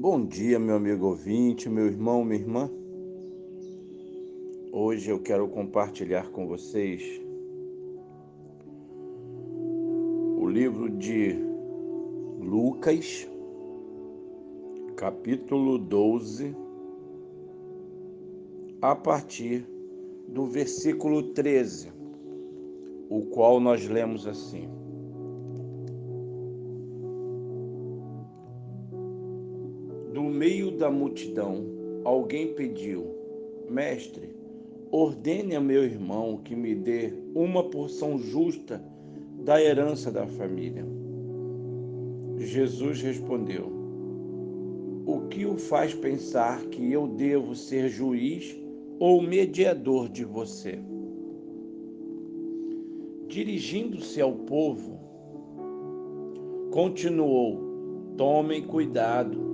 Bom dia, meu amigo ouvinte, meu irmão, minha irmã. Hoje eu quero compartilhar com vocês o livro de Lucas, capítulo 12, a partir do versículo 13, o qual nós lemos assim. Meio da multidão, alguém pediu: Mestre, ordene a meu irmão que me dê uma porção justa da herança da família. Jesus respondeu: O que o faz pensar que eu devo ser juiz ou mediador de você? Dirigindo-se ao povo, continuou: Tomem cuidado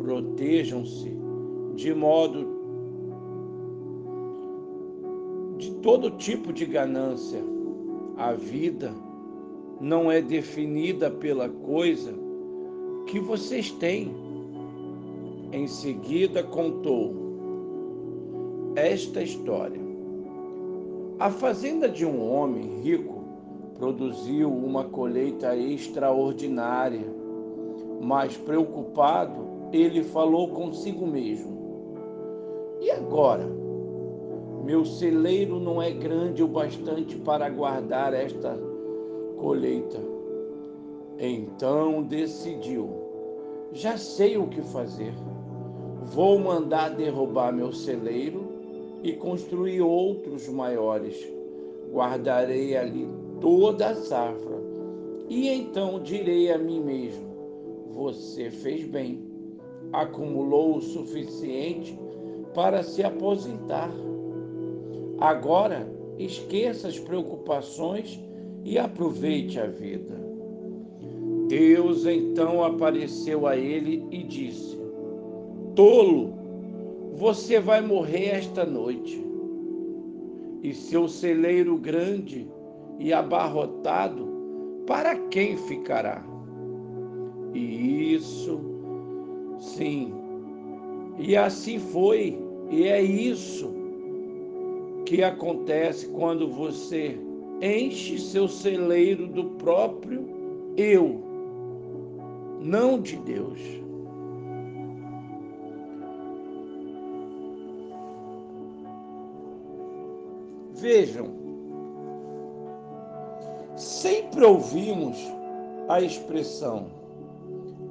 protejam-se de modo de todo tipo de ganância. A vida não é definida pela coisa que vocês têm. Em seguida contou esta história. A fazenda de um homem rico produziu uma colheita extraordinária, mas preocupado ele falou consigo mesmo: E agora? Meu celeiro não é grande o bastante para guardar esta colheita. Então decidiu: Já sei o que fazer. Vou mandar derrubar meu celeiro e construir outros maiores. Guardarei ali toda a safra. E então direi a mim mesmo: Você fez bem acumulou o suficiente para se aposentar. Agora, esqueça as preocupações e aproveite a vida. Deus então apareceu a ele e disse: Tolo, você vai morrer esta noite, e seu celeiro grande e abarrotado, para quem ficará? E isso Sim. E assim foi, e é isso que acontece quando você enche seu celeiro do próprio eu, não de Deus. Vejam, sempre ouvimos a expressão: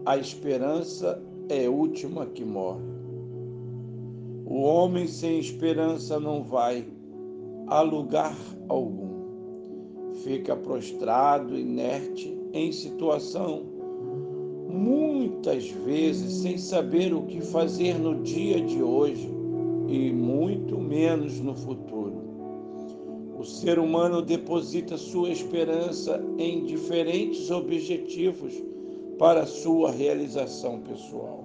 a esperança é a última que morre. O homem sem esperança não vai a lugar algum. Fica prostrado, inerte, em situação, muitas vezes sem saber o que fazer no dia de hoje e muito menos no futuro. O ser humano deposita sua esperança em diferentes objetivos para sua realização pessoal.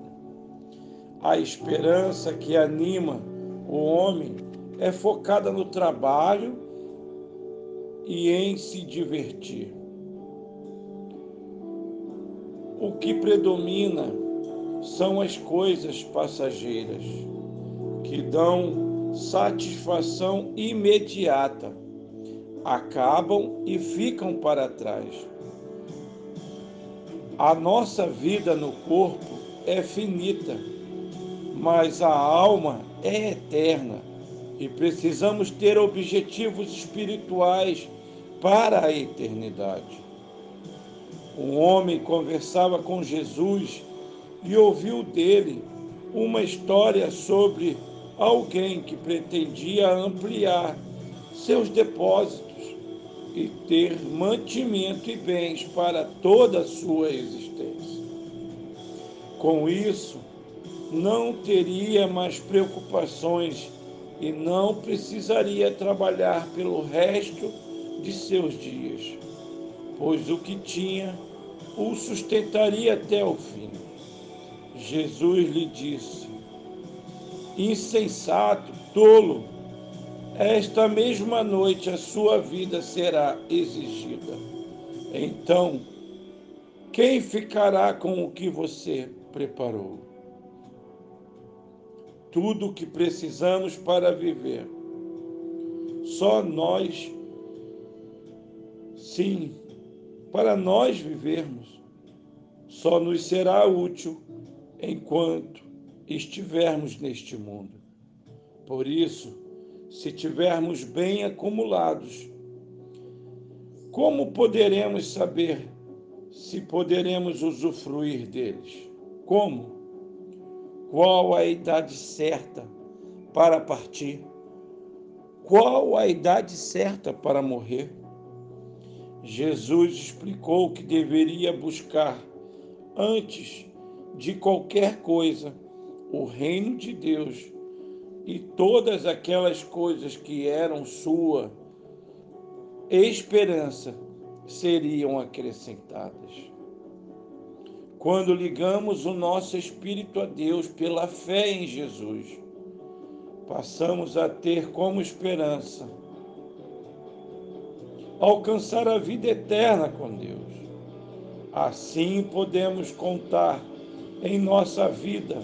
A esperança que anima o homem é focada no trabalho e em se divertir. O que predomina são as coisas passageiras que dão satisfação imediata, acabam e ficam para trás a nossa vida no corpo é finita, mas a alma é eterna e precisamos ter objetivos espirituais para a eternidade. Um homem conversava com Jesus e ouviu dele uma história sobre alguém que pretendia ampliar seus depósitos e ter mantimento e bens para toda a sua existência. Com isso, não teria mais preocupações e não precisaria trabalhar pelo resto de seus dias, pois o que tinha o sustentaria até o fim. Jesus lhe disse: Insensato, tolo, esta mesma noite a sua vida será exigida. Então, quem ficará com o que você preparou? tudo o que precisamos para viver. Só nós, sim, para nós vivermos, só nos será útil enquanto estivermos neste mundo. Por isso, se tivermos bem acumulados, como poderemos saber se poderemos usufruir deles? Como? Qual a idade certa para partir? Qual a idade certa para morrer? Jesus explicou que deveria buscar, antes de qualquer coisa, o reino de Deus e todas aquelas coisas que eram sua esperança seriam acrescentadas. Quando ligamos o nosso espírito a Deus pela fé em Jesus, passamos a ter como esperança alcançar a vida eterna com Deus. Assim podemos contar em nossa vida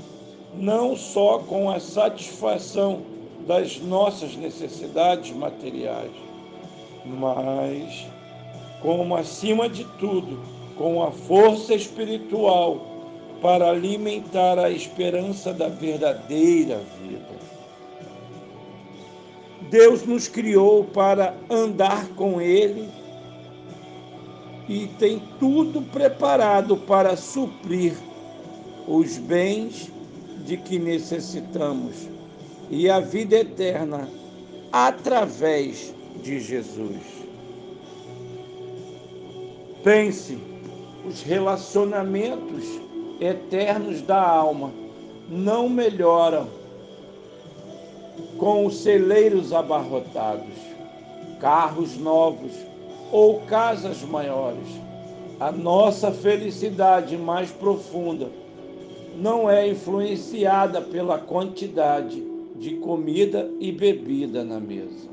não só com a satisfação das nossas necessidades materiais, mas, como acima de tudo, com a força espiritual para alimentar a esperança da verdadeira vida. Deus nos criou para andar com Ele e tem tudo preparado para suprir os bens de que necessitamos e a vida eterna através de Jesus. Pense, os relacionamentos eternos da alma não melhoram com os celeiros abarrotados, carros novos ou casas maiores. A nossa felicidade mais profunda não é influenciada pela quantidade de comida e bebida na mesa.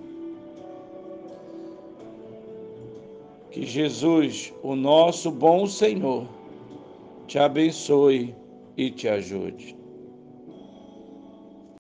Que Jesus, o nosso bom Senhor, te abençoe e te ajude.